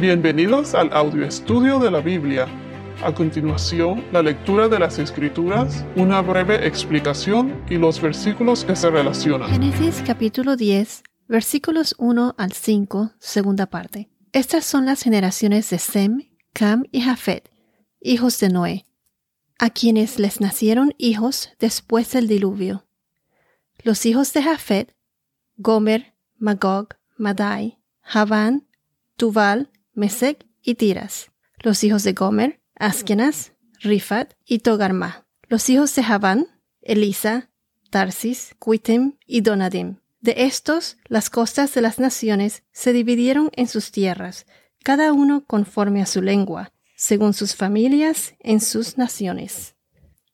Bienvenidos al audio estudio de la Biblia. A continuación, la lectura de las Escrituras, una breve explicación y los versículos que se relacionan. Génesis capítulo 10, versículos 1 al 5, segunda parte. Estas son las generaciones de Sem, Cam y Jafet, hijos de Noé, a quienes les nacieron hijos después del diluvio. Los hijos de Jafet, Gomer, Magog, Madai, Javán, Tuval Mesec y Tiras. Los hijos de Gomer, Askenas, Rifat y Togarma. Los hijos de Javán, Elisa, Tarsis, Quitim y Donadim. De estos, las costas de las naciones se dividieron en sus tierras, cada uno conforme a su lengua, según sus familias en sus naciones.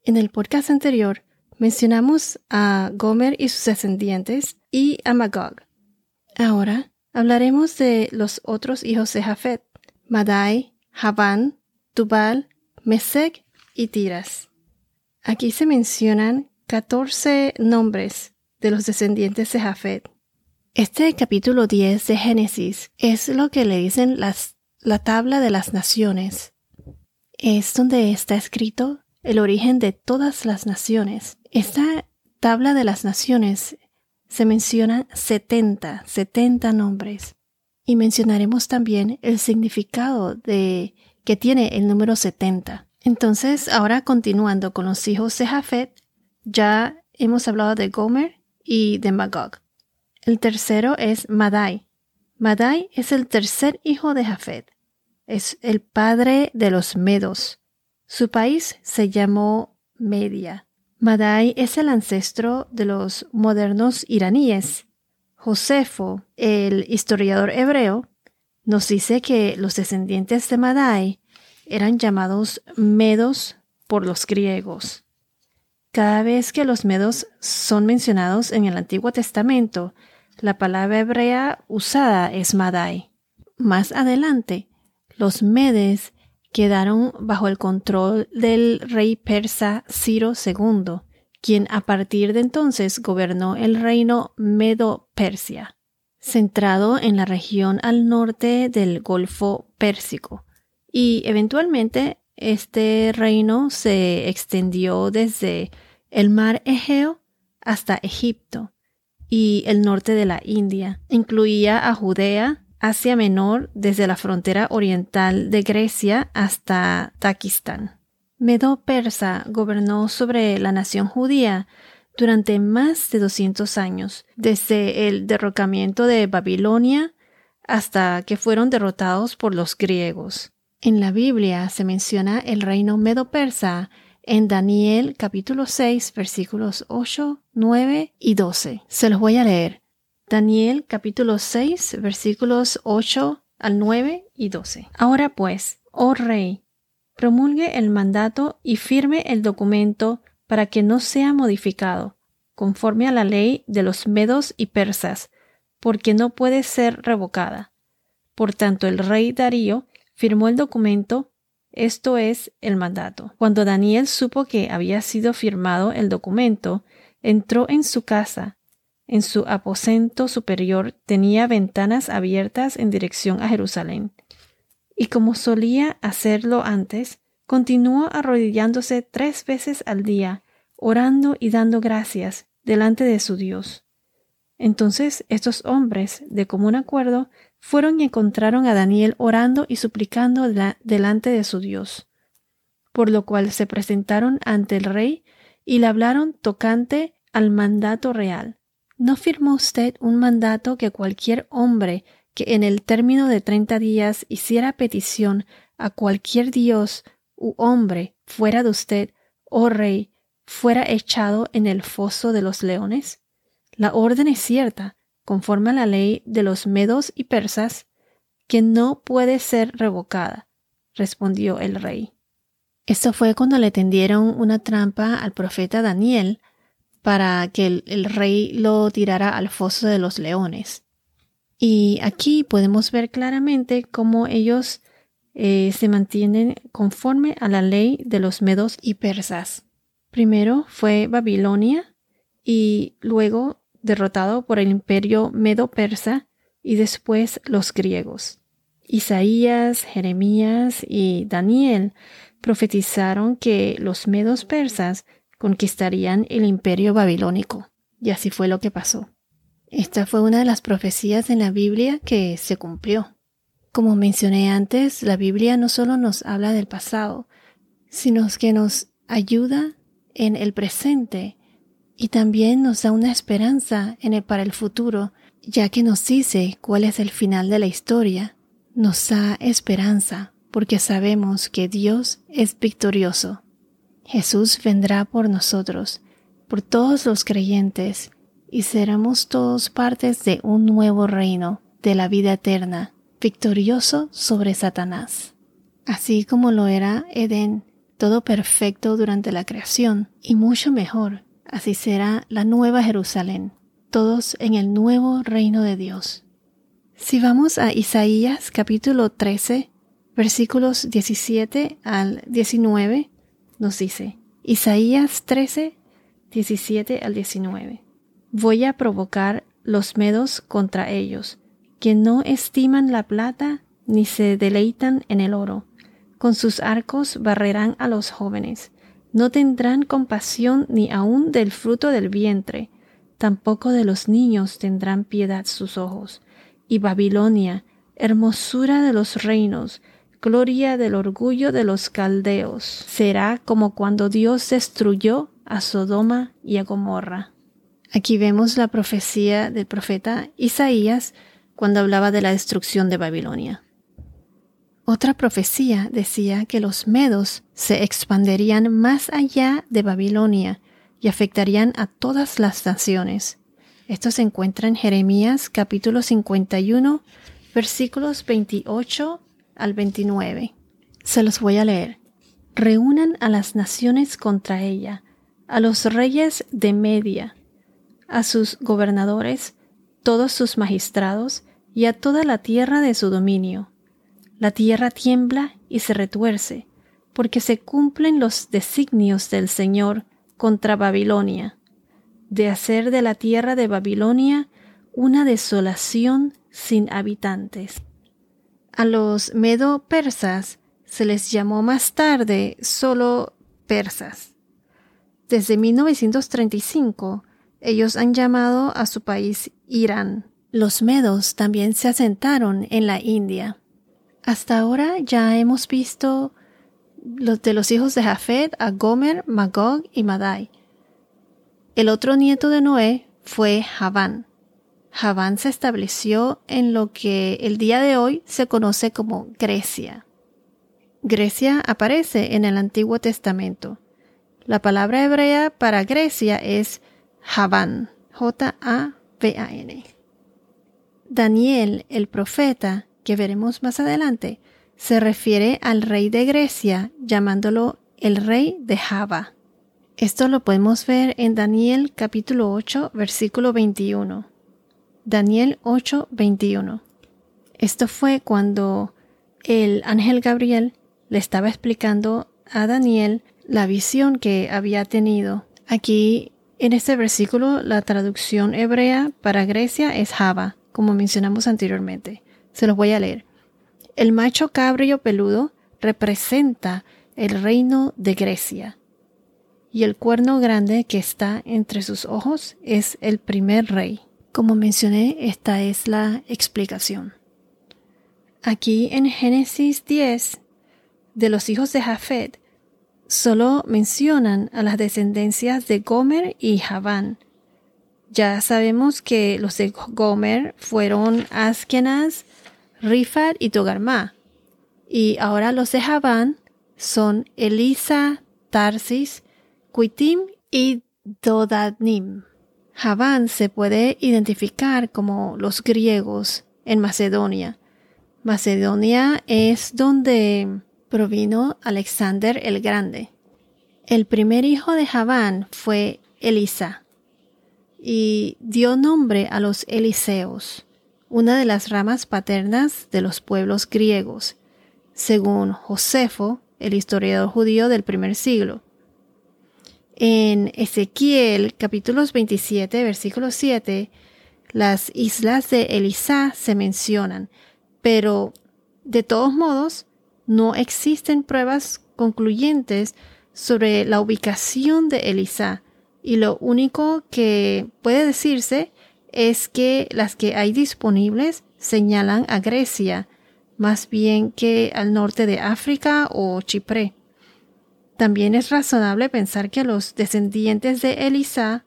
En el podcast anterior mencionamos a Gomer y sus descendientes y a Magog. Ahora Hablaremos de los otros hijos de Jafet, Madai, Javán, Tubal, Mesec y Tiras. Aquí se mencionan 14 nombres de los descendientes de Jafet. Este capítulo 10 de Génesis es lo que le dicen las, la tabla de las naciones. Es donde está escrito el origen de todas las naciones. Esta tabla de las naciones se mencionan 70, 70 nombres. Y mencionaremos también el significado de que tiene el número 70. Entonces, ahora continuando con los hijos de Jafet, ya hemos hablado de Gomer y de Magog. El tercero es Madai. Madai es el tercer hijo de Jafet. Es el padre de los Medos. Su país se llamó Media. Madai es el ancestro de los modernos iraníes. Josefo, el historiador hebreo, nos dice que los descendientes de Madai eran llamados medos por los griegos. Cada vez que los medos son mencionados en el Antiguo Testamento, la palabra hebrea usada es Madai. Más adelante, los medes quedaron bajo el control del rey persa Ciro II, quien a partir de entonces gobernó el reino Medo-Persia, centrado en la región al norte del Golfo Pérsico, y eventualmente este reino se extendió desde el mar Egeo hasta Egipto y el norte de la India. Incluía a Judea, Asia Menor desde la frontera oriental de Grecia hasta Takistán. Medo Persa gobernó sobre la nación judía durante más de 200 años, desde el derrocamiento de Babilonia hasta que fueron derrotados por los griegos. En la Biblia se menciona el reino Medo-Persa en Daniel capítulo 6 versículos 8, 9 y 12. Se los voy a leer. Daniel capítulo 6 versículos 8 al 9 y 12. Ahora pues, oh rey, promulgue el mandato y firme el documento para que no sea modificado, conforme a la ley de los medos y persas, porque no puede ser revocada. Por tanto, el rey Darío firmó el documento, esto es el mandato. Cuando Daniel supo que había sido firmado el documento, entró en su casa en su aposento superior tenía ventanas abiertas en dirección a Jerusalén. Y como solía hacerlo antes, continuó arrodillándose tres veces al día, orando y dando gracias delante de su Dios. Entonces estos hombres, de común acuerdo, fueron y encontraron a Daniel orando y suplicando delante de su Dios. Por lo cual se presentaron ante el rey y le hablaron tocante al mandato real ¿No firmó usted un mandato que cualquier hombre que en el término de treinta días hiciera petición a cualquier dios u hombre fuera de usted, oh rey, fuera echado en el foso de los leones? La orden es cierta, conforme a la ley de los medos y persas, que no puede ser revocada, respondió el rey. Esto fue cuando le tendieron una trampa al profeta Daniel para que el, rey lo tirara al foso de los leones. Y aquí podemos ver claramente cómo ellos eh, se mantienen conforme a la ley de los medos y persas. Primero fue Babilonia y luego derrotado por el imperio medo-persa y después los griegos. Isaías, Jeremías y Daniel profetizaron que los medos persas conquistarían el imperio babilónico. Y así fue lo que pasó. Esta fue una de las profecías en la Biblia que se cumplió. Como mencioné antes, la Biblia no solo nos habla del pasado, sino que nos ayuda en el presente y también nos da una esperanza en el, para el futuro, ya que nos dice cuál es el final de la historia. Nos da esperanza porque sabemos que Dios es victorioso. Jesús vendrá por nosotros, por todos los creyentes, y seremos todos partes de un nuevo reino, de la vida eterna, victorioso sobre Satanás. Así como lo era Edén, todo perfecto durante la creación, y mucho mejor, así será la nueva Jerusalén, todos en el nuevo reino de Dios. Si vamos a Isaías capítulo 13, versículos 17 al 19, nos dice, Isaías 13, 17 al 19. Voy a provocar los medos contra ellos, que no estiman la plata ni se deleitan en el oro. Con sus arcos barrerán a los jóvenes. No tendrán compasión ni aun del fruto del vientre, tampoco de los niños tendrán piedad sus ojos. Y Babilonia, hermosura de los reinos, gloria del orgullo de los caldeos, será como cuando Dios destruyó a Sodoma y a Gomorra. Aquí vemos la profecía del profeta Isaías cuando hablaba de la destrucción de Babilonia. Otra profecía decía que los medos se expanderían más allá de Babilonia y afectarían a todas las naciones. Esto se encuentra en Jeremías capítulo 51 versículos 28 al 29. Se los voy a leer. Reúnan a las naciones contra ella, a los reyes de Media, a sus gobernadores, todos sus magistrados, y a toda la tierra de su dominio. La tierra tiembla y se retuerce, porque se cumplen los designios del Señor contra Babilonia, de hacer de la tierra de Babilonia una desolación sin habitantes. A los medo-persas se les llamó más tarde solo persas. Desde 1935 ellos han llamado a su país Irán. Los medos también se asentaron en la India. Hasta ahora ya hemos visto los de los hijos de Jafet a Gomer, Magog y Madai. El otro nieto de Noé fue Javán. Javán se estableció en lo que el día de hoy se conoce como Grecia. Grecia aparece en el Antiguo Testamento. La palabra hebrea para Grecia es Javán, J-A-V-A-N. Daniel, el profeta, que veremos más adelante, se refiere al rey de Grecia llamándolo el rey de Java. Esto lo podemos ver en Daniel capítulo 8 versículo 21. Daniel 8 21. Esto fue cuando el ángel Gabriel le estaba explicando a Daniel la visión que había tenido. Aquí en este versículo, la traducción hebrea para Grecia es Java, como mencionamos anteriormente. Se los voy a leer. El macho cabrio peludo representa el reino de Grecia, y el cuerno grande que está entre sus ojos es el primer rey. Como mencioné, esta es la explicación. Aquí en Génesis 10, de los hijos de Jafet, solo mencionan a las descendencias de Gomer y Javán. Ya sabemos que los de Gomer fueron Askenaz, Rifat y Togarma. Y ahora los de Javán son Elisa, Tarsis, Quitim y Dodadnim. Javán se puede identificar como los griegos en Macedonia. Macedonia es donde provino Alexander el Grande. El primer hijo de Javán fue Elisa y dio nombre a los Eliseos, una de las ramas paternas de los pueblos griegos, según Josefo, el historiador judío del primer siglo. En Ezequiel capítulos 27, versículo 7, las islas de Elisa se mencionan, pero De todos modos, no existen pruebas concluyentes sobre la ubicación de Elisa y lo único que puede decirse es que las que hay disponibles señalan a Grecia, más bien que al norte de África o Chipre. También es razonable pensar que los descendientes de Elisa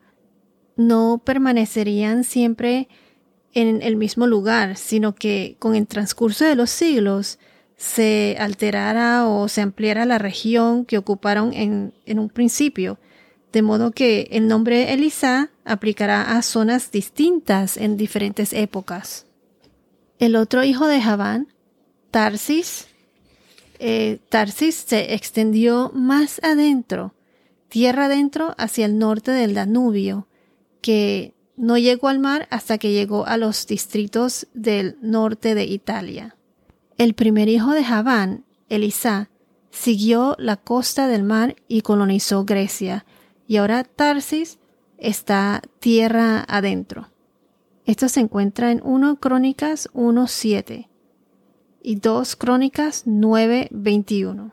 no permanecerían siempre en el mismo lugar, sino que con el transcurso de los siglos se alterara o se ampliara la región que ocuparon en, un principio, de modo que el nombre Elisa aplicará a zonas distintas en diferentes épocas. El otro hijo de Javán, Tarsis, eh, Tarsis se extendió más adentro, tierra adentro hacia el norte del Danubio, que no llegó al mar hasta que llegó a los distritos del norte de Italia. El primer hijo de Javán, Elisa, siguió la costa del mar y colonizó Grecia, y ahora Tarsis está tierra adentro. Esto se encuentra en 1 Crónicas 1.7 y 2 Crónicas 9.21.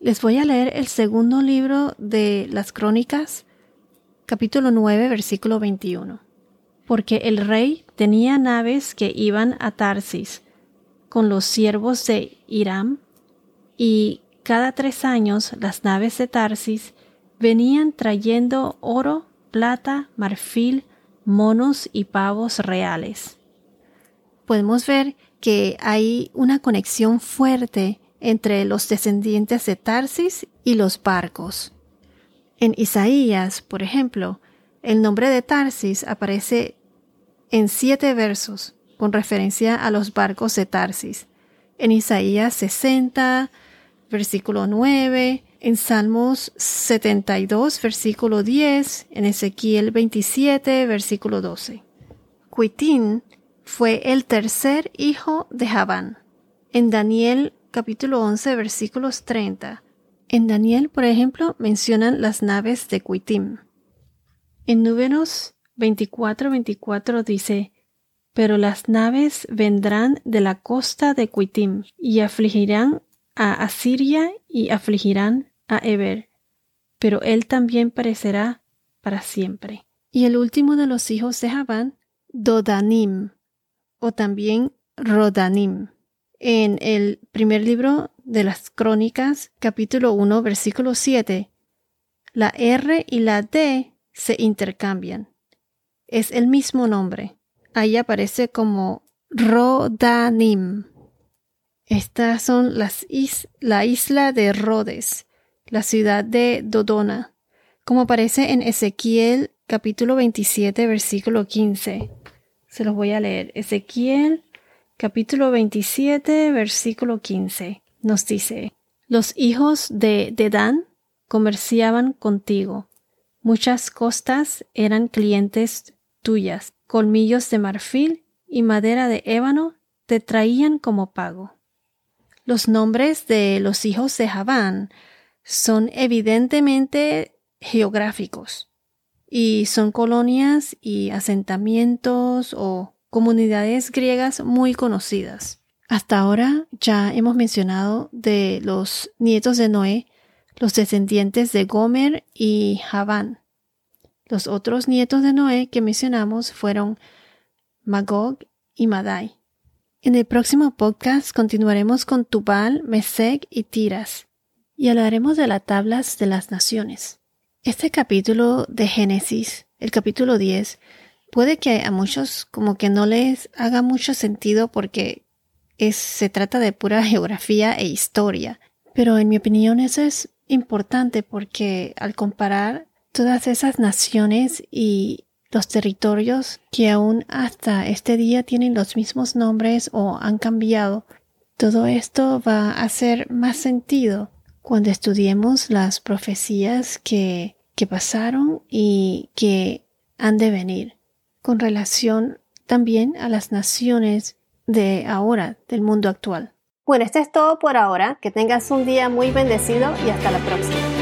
Les voy a leer el segundo libro de las Crónicas, capítulo 9, versículo 21. Porque el rey tenía naves que iban a Tarsis con los siervos de Hiram, y cada tres años las naves de Tarsis venían trayendo oro, plata, marfil, monos y pavos reales. Podemos ver que hay una conexión fuerte entre los descendientes de Tarsis y los barcos. En Isaías, por ejemplo, el nombre de Tarsis aparece en siete versos con referencia a los barcos de Tarsis. En Isaías 60, versículo 9, en Salmos 72, versículo 10, en Ezequiel 27, versículo 12. Cuitín fue el tercer hijo de Javán. En Daniel capítulo 11 versículos 30. En Daniel, por ejemplo, mencionan las naves de Cuitim. En Números 24-24 dice, pero las naves vendrán de la costa de Cuitim y afligirán a Asiria y afligirán a Eber, pero él también perecerá para siempre. Y el último de los hijos de Javán, Dodanim, o también Rodanim. En el primer libro de las Crónicas, capítulo 1, versículo 7, la R y la D se intercambian. Es el mismo nombre. Ahí aparece como Rodanim. Estas son la isla de Rhodes, la ciudad de Dodona, como aparece en Ezequiel capítulo 27, versículo 15. Se los voy a leer. Ezequiel capítulo 27 versículo 15 nos dice, Los hijos de Dedán comerciaban contigo. Muchas costas eran clientes tuyas. Colmillos de marfil y madera de ébano te traían como pago. Los nombres de los hijos de Javán son evidentemente geográficos y son colonias y asentamientos o comunidades griegas muy conocidas. Hasta ahora ya hemos mencionado de los nietos de Noé, los descendientes de Gomer y Javán. Los otros nietos de Noé que mencionamos fueron Magog y Madai. En el próximo podcast continuaremos con Tubal, Mesec y Tiras y hablaremos de las tablas de las naciones. Este capítulo de Génesis, el capítulo 10, puede que a muchos como que no les haga mucho sentido porque es, se trata de pura geografía e historia. Pero en mi opinión eso es importante porque al comparar todas esas naciones y los territorios que aún hasta este día tienen los mismos nombres o han cambiado, todo esto va a hacer más sentido cuando estudiemos las profecías que que pasaron y que han de venir, con relación también a las naciones de ahora, del mundo actual. Bueno, esto es todo por ahora. Que tengas un día muy bendecido y hasta la próxima.